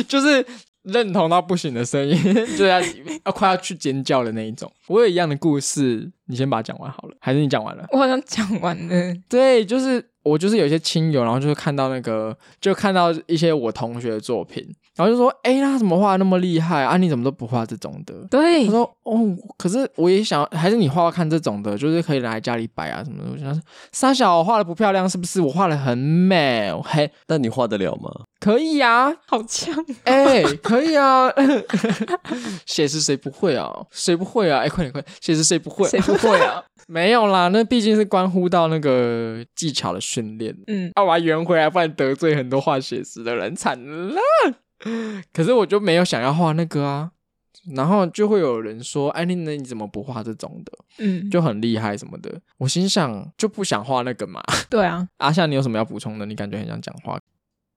就是认同到不行的声音，就要要快要去尖叫的那一种。我有一样的故事，你先把它讲完好了，还是你讲完了？我好像讲完了。对，就是我就是有一些亲友，然后就看到那个，就看到一些我同学的作品，然后就说：“哎，他怎么画那么厉害啊？你怎么都不画这种的？”对，他说：“哦，可是我也想，还是你画画看这种的，就是可以拿来家里摆啊什么的。”我想说：“沙小我画的不漂亮是不是？我画的很美，嘿，那你画得了吗？可以啊，好强，哎，可以啊，写实谁不会啊？谁不会啊？哎，快点快点，写实谁不会？谁不会啊？” 没有啦，那毕竟是关乎到那个技巧的训练。嗯，啊，我还圆回来，不然得罪很多画写实的人，惨了。可是我就没有想要画那个啊，然后就会有人说：“哎，那那你怎么不画这种的？嗯，就很厉害什么的。”我心想就不想画那个嘛。对啊，阿夏，你有什么要补充的？你感觉很想讲话？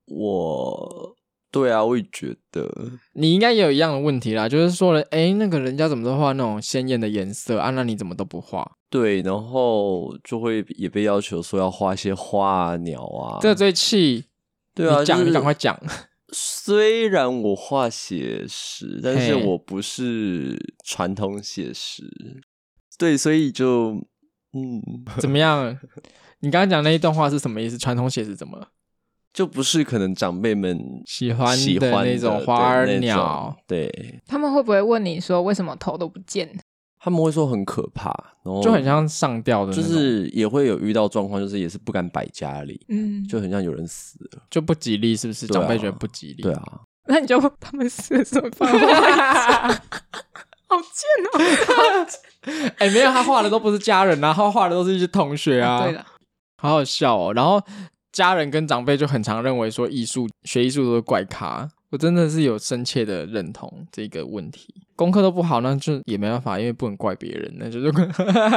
我。对啊，我也觉得你应该也有一样的问题啦，就是说了，哎，那个人家怎么都画那种鲜艳的颜色啊？那你怎么都不画？对，然后就会也被要求说要画一些花啊、鸟啊，这最气。对啊，讲，就是、你赶快讲。虽然我画写实，但是我不是传统写实。对，所以就嗯，怎么样？你刚刚讲那一段话是什么意思？传统写实怎么了？就不是可能长辈们喜欢的那种花儿鸟，对。他们会不会问你说为什么头都不见？他们会说很可怕，然后就很像上吊的，就是也会有遇到状况，就是也是不敢摆家里，嗯，就很像有人死了，就不吉利，是不是？长辈觉得不吉利，对啊。那你就他们死了怎么办，好贱哦！哎，没有，他画的都不是家人啊，他画的都是一些同学啊，对的，好好笑哦。然后。家人跟长辈就很常认为说艺术学艺术都是怪咖，我真的是有深切的认同这个问题。功课都不好，那就也没办法，因为不能怪别人，那就是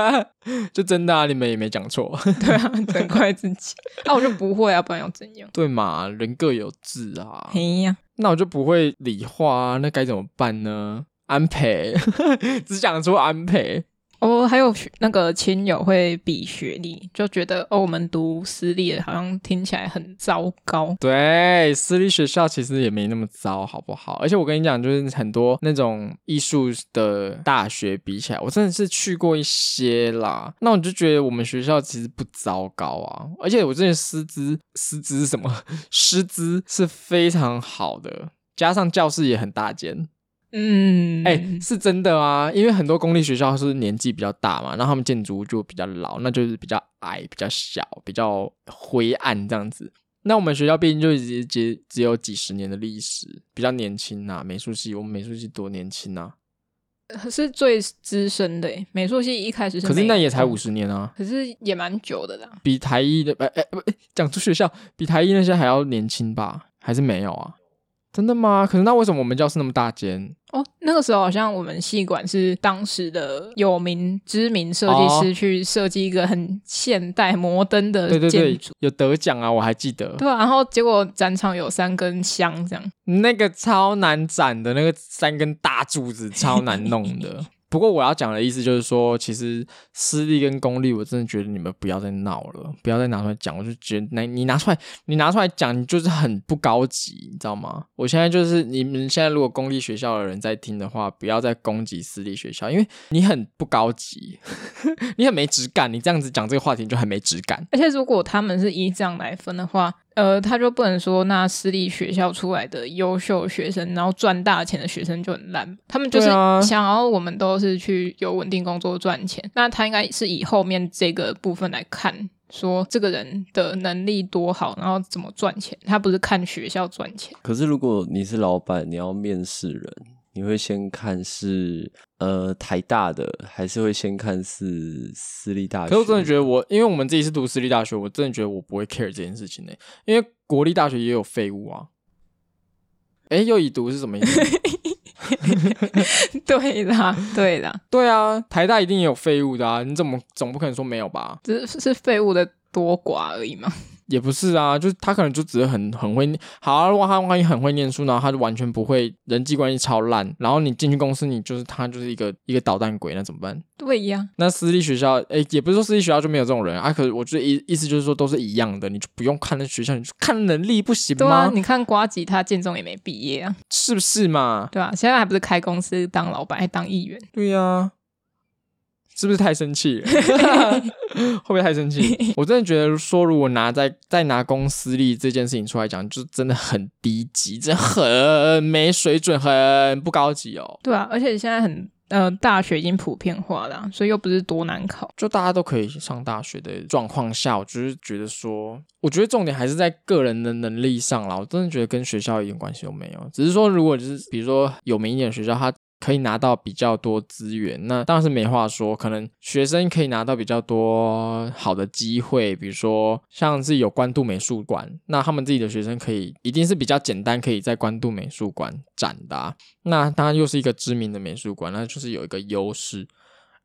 就真的啊，你们也没讲错，对啊，只能怪自己。那、啊、我就不会啊，不然要怎样？对嘛，人各有志啊。嘿呀，那我就不会理化啊，那该怎么办呢？安培，只讲出安培。哦，还有那个亲友会比学历，就觉得哦，我们读私立的好像听起来很糟糕。对，私立学校其实也没那么糟，好不好？而且我跟你讲，就是很多那种艺术的大学比起来，我真的是去过一些啦。那我就觉得我们学校其实不糟糕啊，而且我这些师资，师资什么师资是非常好的，加上教室也很大间。嗯，哎、欸，是真的啊，因为很多公立学校是年纪比较大嘛，然后他们建筑物就比较老，那就是比较矮、比较小、比较灰暗这样子。那我们学校毕竟就只只只有几十年的历史，比较年轻呐。美术系，我们美术系多年轻啊，是最资深的。美术系一开始是，可是那也才五十年啊，可是也蛮久的啦。比台一的，哎哎不，讲出学校比台一那些还要年轻吧？还是没有啊？真的吗？可是那为什么我们教室那么大间？哦，那个时候好像我们系馆是当时的有名知名设计师去设计一个很现代摩登的建筑，对对对，有得奖啊，我还记得。对啊，然后结果展场有三根香这样，那个超难展的，那个三根大柱子超难弄的。不过我要讲的意思就是说，其实私立跟公立，我真的觉得你们不要再闹了，不要再拿出来讲。我就觉得，那你拿出来，你拿出来讲，你就是很不高级，你知道吗？我现在就是你们现在如果公立学校的人在听的话，不要再攻击私立学校，因为你很不高级，你很没质感。你这样子讲这个话题就很没质感。而且如果他们是依这样来分的话。呃，他就不能说那私立学校出来的优秀学生，然后赚大钱的学生就很烂。他们就是想要我们都是去有稳定工作赚钱。那他应该是以后面这个部分来看，说这个人的能力多好，然后怎么赚钱。他不是看学校赚钱。可是如果你是老板，你要面试人。你会先看是呃台大的，还是会先看是私立大学？可是我真的觉得我，因为我们自己是读私立大学，我真的觉得我不会 care 这件事情呢。因为国立大学也有废物啊。哎，又已读是什么意思？对啦，对啦，对啊，台大一定也有废物的啊！你怎么总不可能说没有吧？只是是废物的多寡而已嘛。也不是啊，就是他可能就只是很很会好啊。如果他万一很会念书，然后他就完全不会人际关系超烂，然后你进去公司，你就是他就是一个一个捣蛋鬼，那怎么办？对呀。那私立学校，诶，也不是说私立学校就没有这种人啊。可是我觉得意意思就是说都是一样的，你就不用看那学校，你就看能力不行吗？对啊，你看瓜吉他建中也没毕业啊，是不是嘛？对啊，现在还不是开公司当老板，还当议员？对呀、啊。是不是太生气了？会不会太生气？我真的觉得说，如果拿在再拿公私立这件事情出来讲，就真的很低级，真的很没水准，很不高级哦。对啊，而且现在很呃，大学已经普遍化了，所以又不是多难考，就大家都可以上大学的状况下，我就是觉得说，我觉得重点还是在个人的能力上啦。我真的觉得跟学校一点关系都没有，只是说，如果就是比如说有名一点的学校，它。可以拿到比较多资源，那当然是没话说。可能学生可以拿到比较多好的机会，比如说像是有关渡美术馆，那他们自己的学生可以一定是比较简单，可以在关渡美术馆展的。那当然又是一个知名的美术馆，那就是有一个优势。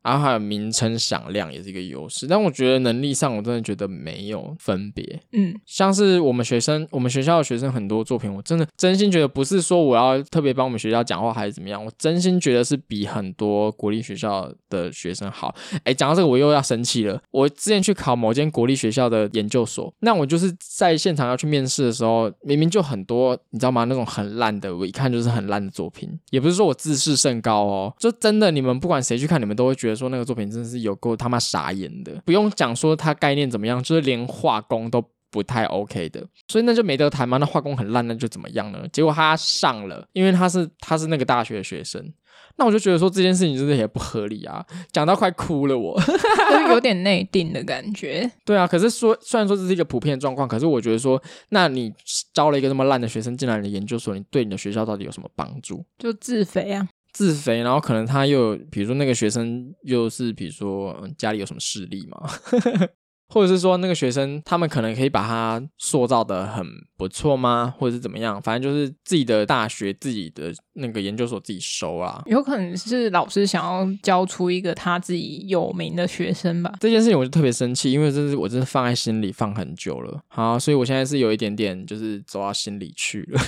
然后还有名称响亮也是一个优势，但我觉得能力上我真的觉得没有分别。嗯，像是我们学生，我们学校的学生很多作品，我真的真心觉得不是说我要特别帮我们学校讲话还是怎么样，我真心觉得是比很多国立学校的学生好。哎，讲到这个我又要生气了。我之前去考某间国立学校的研究所，那我就是在现场要去面试的时候，明明就很多，你知道吗？那种很烂的，我一看就是很烂的作品，也不是说我自视甚高哦，就真的你们不管谁去看，你们都会觉得。说那个作品真的是有够他妈傻眼的，不用讲说他概念怎么样，就是连画工都不太 OK 的，所以那就没得谈嘛。那画工很烂，那就怎么样呢？结果他上了，因为他是他是那个大学的学生，那我就觉得说这件事情真的也不合理啊，讲到快哭了我，就有点内定的感觉。对啊，可是说虽然说这是一个普遍状况，可是我觉得说，那你招了一个这么烂的学生进来你的研究所，你对你的学校到底有什么帮助？就自肥啊。自肥，然后可能他又，比如说那个学生又是，比如说家里有什么势力嘛，或者是说那个学生他们可能可以把他塑造的很不错吗？或者是怎么样？反正就是自己的大学、自己的那个研究所自己收啊。有可能是老师想要教出一个他自己有名的学生吧。这件事情我就特别生气，因为这是我真的放在心里放很久了。好，所以我现在是有一点点就是走到心里去了。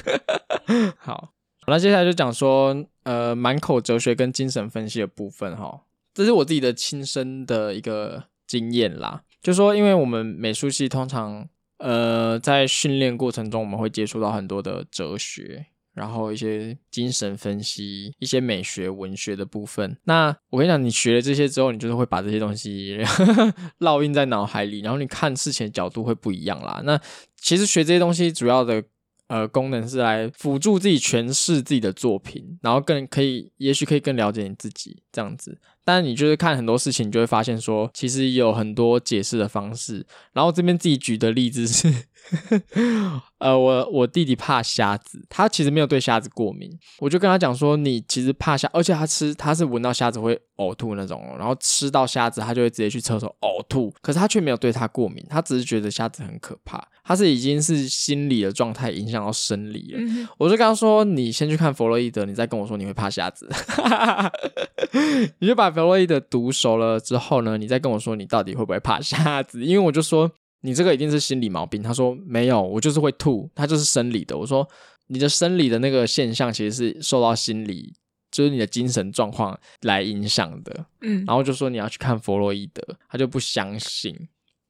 好。那接下来就讲说，呃，满口哲学跟精神分析的部分哈，这是我自己的亲身的一个经验啦。就说，因为我们美术系通常，呃，在训练过程中，我们会接触到很多的哲学，然后一些精神分析、一些美学、文学的部分。那我跟你讲，你学了这些之后，你就是会把这些东西 烙印在脑海里，然后你看事情的角度会不一样啦。那其实学这些东西主要的。呃，功能是来辅助自己诠释自己的作品，然后更可以，也许可以更了解你自己这样子。但你就是看很多事情，你就会发现说，其实有很多解释的方式。然后这边自己举的例子是。呃，我我弟弟怕虾子，他其实没有对虾子过敏，我就跟他讲说，你其实怕虾，而且他吃他是闻到虾子会呕吐那种，然后吃到虾子他就会直接去厕所呕吐，可是他却没有对他过敏，他只是觉得虾子很可怕，他是已经是心理的状态影响到生理了。嗯、我就跟他说，你先去看弗洛伊德，你再跟我说你会怕瞎子，你就把弗洛伊德读熟了之后呢，你再跟我说你到底会不会怕瞎子，因为我就说。你这个一定是心理毛病。他说没有，我就是会吐，他就是生理的。我说你的生理的那个现象其实是受到心理，就是你的精神状况来影响的。嗯，然后就说你要去看弗洛伊德，他就不相信。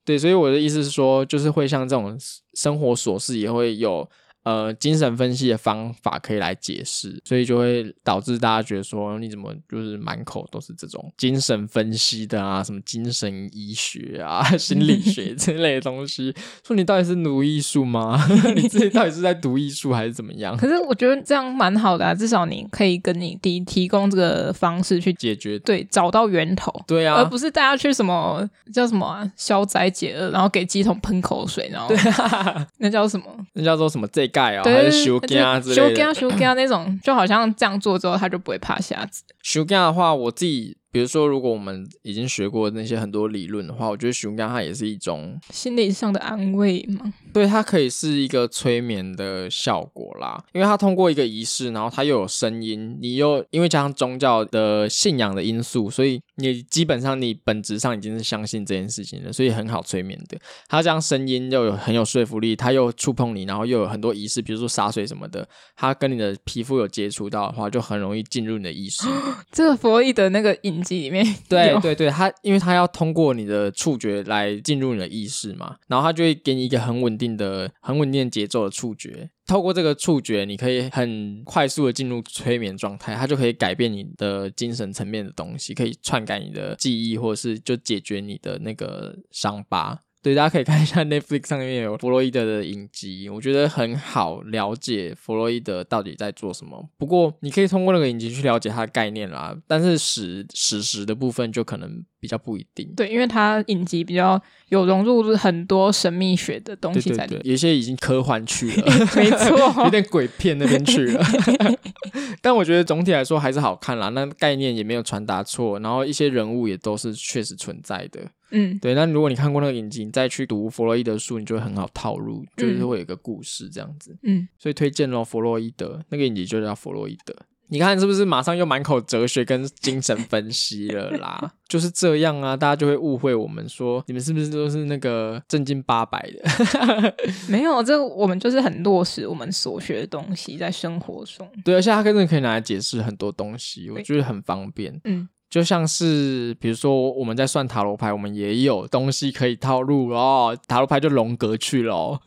对，所以我的意思是说，就是会像这种生活琐事也会有。呃，精神分析的方法可以来解释，所以就会导致大家觉得说，你怎么就是满口都是这种精神分析的啊，什么精神医学啊、心理学 之类的东西，说你到底是读艺术吗？你自己到底是在读艺术还是怎么样？可是我觉得这样蛮好的啊，至少你可以跟你提提供这个方式去解决，对，找到源头，对啊，而不是大家去什么叫什么啊，消灾解厄，然后给鸡桶喷口水，然后对啊，那叫什么？那叫做什么？这。盖哦，对还是修家之类的，修家修家那种，就好像这样做之后，他就不会怕瞎子。修家的话，我自己。比如说，如果我们已经学过那些很多理论的话，我觉得熊刚它也是一种心理上的安慰嘛。对，它可以是一个催眠的效果啦，因为它通过一个仪式，然后它又有声音，你又因为加上宗教的信仰的因素，所以你基本上你本质上已经是相信这件事情了，所以很好催眠的。它这样声音又有很有说服力，它又触碰你，然后又有很多仪式，比如说洒水什么的，它跟你的皮肤有接触到的话，就很容易进入你的意识。这个弗洛伊德那个影。里面对对对，他因为他要通过你的触觉来进入你的意识嘛，然后他就会给你一个很稳定的、很稳定的节奏的触觉，透过这个触觉，你可以很快速的进入催眠状态，它就可以改变你的精神层面的东西，可以篡改你的记忆，或者是就解决你的那个伤疤。对，大家可以看一下 Netflix 上面有弗洛伊德的影集，我觉得很好了解弗洛伊德到底在做什么。不过你可以通过那个影集去了解他的概念啦，但是史史实的部分就可能比较不一定。对，因为他影集比较有融入很多神秘学的东西在里面，对对对，有些已经科幻去了，没错，有点鬼片那边去了。但我觉得总体来说还是好看啦，那概念也没有传达错，然后一些人物也都是确实存在的。嗯，对。那如果你看过那个影集，你再去读弗洛伊德书，你就会很好套入，就是会有一个故事这样子。嗯，所以推荐咯，弗洛伊德那个影集就叫弗洛伊德。你看是不是马上又满口哲学跟精神分析了啦？就是这样啊，大家就会误会我们说你们是不是都是那个正经八百的？没有，这我们就是很落实我们所学的东西在生活中。对，而且它真的可以拿来解释很多东西，我觉得很方便。嗯。就像是比如说我们在算塔罗牌，我们也有东西可以套路哦。塔罗牌就龙格去了哦，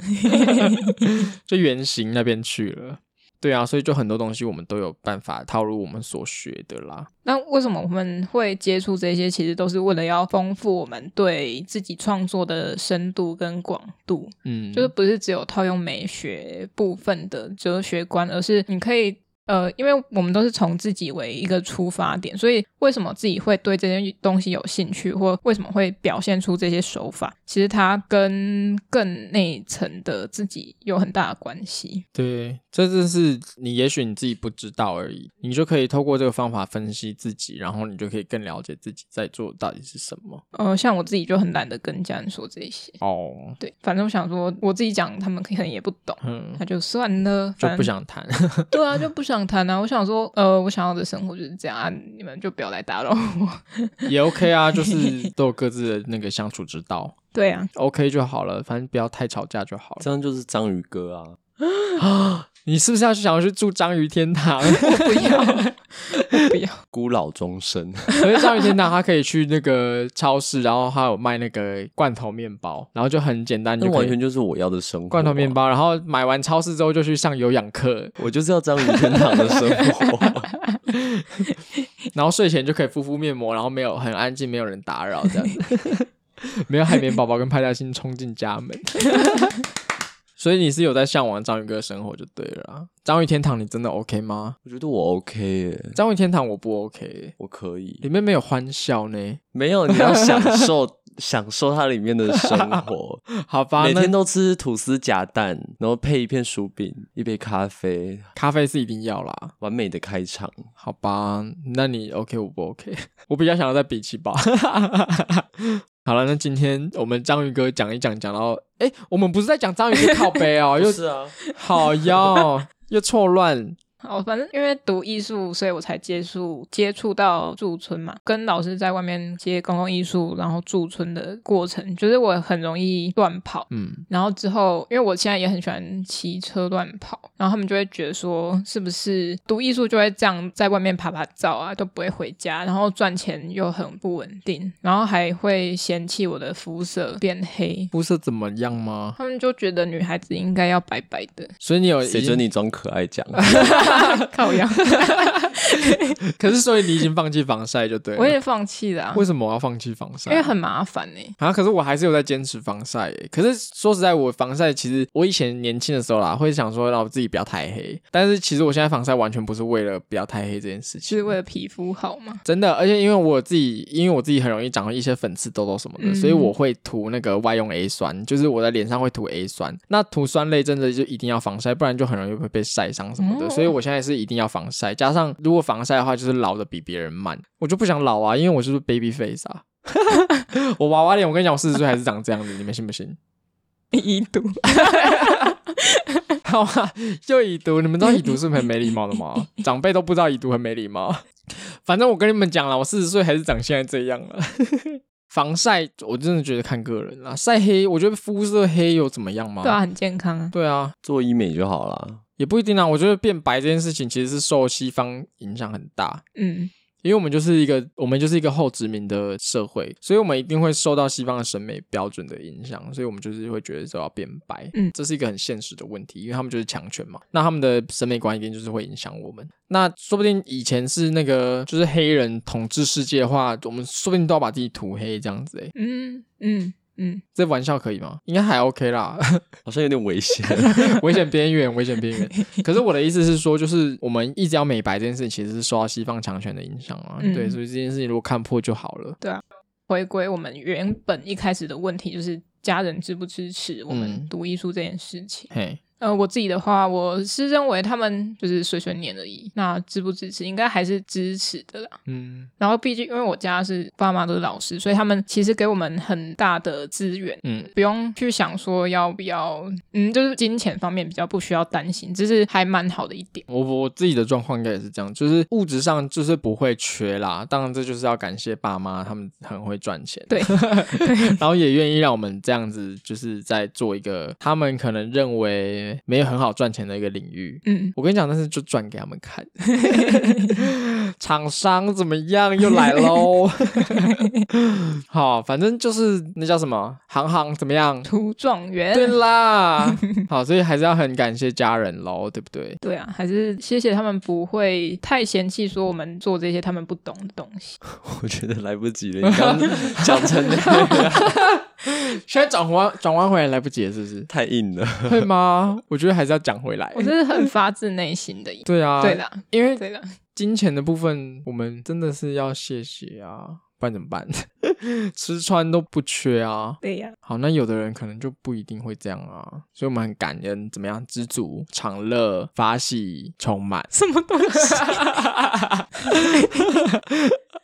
就原型那边去了。对啊，所以就很多东西我们都有办法套入我们所学的啦。那为什么我们会接触这些？其实都是为了要丰富我们对自己创作的深度跟广度。嗯，就是不是只有套用美学部分的哲学观，而是你可以。呃，因为我们都是从自己为一个出发点，所以为什么自己会对这件东西有兴趣，或为什么会表现出这些手法，其实它跟更内层的自己有很大的关系。对，这就是你也许你自己不知道而已，你就可以透过这个方法分析自己，然后你就可以更了解自己在做到底是什么。呃，像我自己就很懒得跟家人说这些。哦，对，反正我想说我自己讲，他们可能也不懂，嗯，那就算了，就不想谈。对啊，就不想。想谈啊！我想说，呃，我想要的生活就是这样啊，你们就不要来打扰我。也 OK 啊，就是都有各自的那个相处之道。对啊，OK 就好了，反正不要太吵架就好了。这样就是章鱼哥啊。啊！你是不是要去想要去住章鱼天堂？我不要，我不要。孤老终生。可是章鱼天堂，它可以去那个超市，然后它有卖那个罐头面包，然后就很简单，就完全就是我要的生活。罐头面包，然后买完超市之后就去上有氧课，我就是要章鱼天堂的生活。然后睡前就可以敷敷面膜，然后没有很安静，没有人打扰，这样子，没有海绵宝宝跟派大星冲进家门。所以你是有在向往章鱼哥的生活就对了。章鱼天堂你真的 OK 吗？我觉得我 OK 耶。章鱼天堂我不 OK，我可以。里面没有欢笑呢？没有，你要享受 享受它里面的生活。好吧，每天都吃吐司夹蛋，然后配一片薯饼，一杯咖啡。咖啡是一定要啦，完美的开场。好吧，那你 OK 我不 OK？我比较想要在比奇吧。好了，那今天我们章鱼哥讲一讲，讲到，哎、欸，我们不是在讲章鱼哥靠背哦，又是啊，好哟，又错乱。哦，反正因为读艺术，所以我才接触接触到驻村嘛。跟老师在外面接公共艺术，然后驻村的过程，就是我很容易乱跑。嗯，然后之后，因为我现在也很喜欢骑车乱跑，然后他们就会觉得说，是不是读艺术就会这样在外面爬爬照啊，都不会回家，然后赚钱又很不稳定，然后还会嫌弃我的肤色变黑。肤色怎么样吗？他们就觉得女孩子应该要白白的。所以你有谁准你装可爱讲？靠腰，可是所以你已经放弃防晒就对了。我也放弃了啊。为什么我要放弃防晒？因为很麻烦呢。啊，可是我还是有在坚持防晒诶。可是说实在，我防晒其实我以前年轻的时候啦，会想说让我自己不要太黑。但是其实我现在防晒完全不是为了不要太黑这件事情，是为了皮肤好吗？真的，而且因为我自己，因为我自己很容易长一些粉刺、痘痘什么的，嗯、所以我会涂那个外用 A 酸，就是我在脸上会涂 A 酸。那涂酸类真的就一定要防晒，不然就很容易会被晒伤什么的。哦、所以我现在是一定要防晒，加上如果防晒的话，就是老的比别人慢。我就不想老啊，因为我就是 baby face 啊。我娃娃脸，我跟你讲，我四十岁还是长这样子，你们信不信？已读，好啊，就已读。你们知道已读是不是很没礼貌的吗？长辈都不知道已读很没礼貌。反正我跟你们讲了，我四十岁还是长现在这样了。防晒，我真的觉得看个人啦。晒黑，我觉得肤色黑有怎么样吗？对啊，很健康啊。对啊，做医美就好了。也不一定啊。我觉得变白这件事情其实是受西方影响很大。嗯。因为我们就是一个我们就是一个后殖民的社会，所以我们一定会受到西方的审美标准的影响，所以我们就是会觉得说要变白，嗯，这是一个很现实的问题，因为他们就是强权嘛，那他们的审美观一定就是会影响我们。那说不定以前是那个就是黑人统治世界的话，我们说不定都要把自己涂黑这样子哎，嗯嗯嗯，这玩笑可以吗？应该还 OK 啦，好像有点危险，危险边缘，危险边缘。可是我的意思是说，就是我们一直要美白这件事情，其实是受到西方强权的影响啊，嗯、对，所以这件事情如果看破就好了。对啊，回归我们原本一开始的问题，就是家人支不支持我们读艺术这件事情？嗯、嘿。呃，我自己的话，我是认为他们就是碎碎念而已。那支不支持，应该还是支持的啦。嗯，然后毕竟因为我家是爸妈都是老师，所以他们其实给我们很大的资源。嗯，不用去想说要不要，嗯，就是金钱方面比较不需要担心，这是还蛮好的一点。我我自己的状况应该也是这样，就是物质上就是不会缺啦。当然，这就是要感谢爸妈，他们很会赚钱。对，然后也愿意让我们这样子，就是在做一个他们可能认为。没有很好赚钱的一个领域，嗯，我跟你讲，但是就赚给他们看。厂商怎么样？又来喽！好，反正就是那叫什么行行怎么样？出状元。对啦，好，所以还是要很感谢家人喽，对不对？对啊，还是谢谢他们不会太嫌弃说我们做这些他们不懂的东西。我觉得来不及了，你刚 讲成那样。现在转弯转弯回来来不及了，是不是？太硬了，会吗？我觉得还是要讲回来。我是很发自内心的。对啊，对的，因为对的，金钱的部分我们真的是要谢谢啊，不然怎么办？吃穿都不缺啊。对呀。好，那有的人可能就不一定会这样啊，所以我们很感恩，怎么样？知足常乐，法喜充满，什么东西？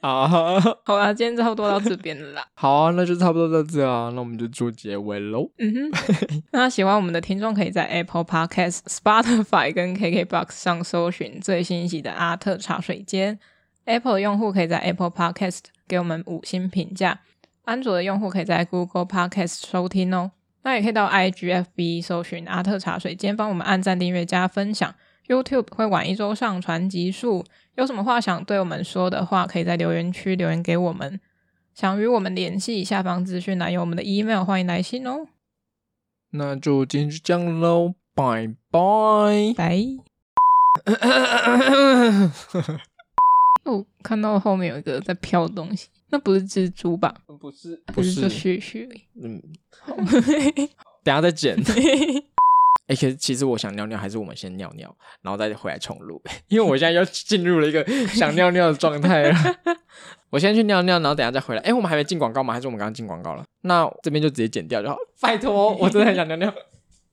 啊，好啦，今天差不多到这边了啦。好啊，那就差不多到这啊，那我们就做结尾喽。嗯哼，那喜欢我们的听众可以在 Apple Podcast、Spotify 跟 KKBox 上搜寻最新一集的阿特茶水间。Apple 的用户可以在 Apple Podcast 给我们五星评价，安卓的用户可以在 Google Podcast 收听哦。那也可以到 IGFB 搜寻阿特茶水间，帮我们按赞、订阅、加分享。YouTube 会晚一周上传集数。有什么话想对我们说的话，可以在留言区留言给我们。想与我们联系，下方资讯栏有我们的 email，欢迎来信哦。那就今天就这样喽，拜拜拜。哦，看到后面有一个在飘的东西，那不是蜘蛛吧？不是，不是，就絮絮。嗯，等下再剪。哎、欸，其实我想尿尿，还是我们先尿尿，然后再回来重录？因为我现在又进入了一个想尿尿的状态了。我先去尿尿，然后等下再回来。哎、欸，我们还没进广告吗？还是我们刚刚进广告了？那这边就直接剪掉就好。拜托，我真的很想尿尿。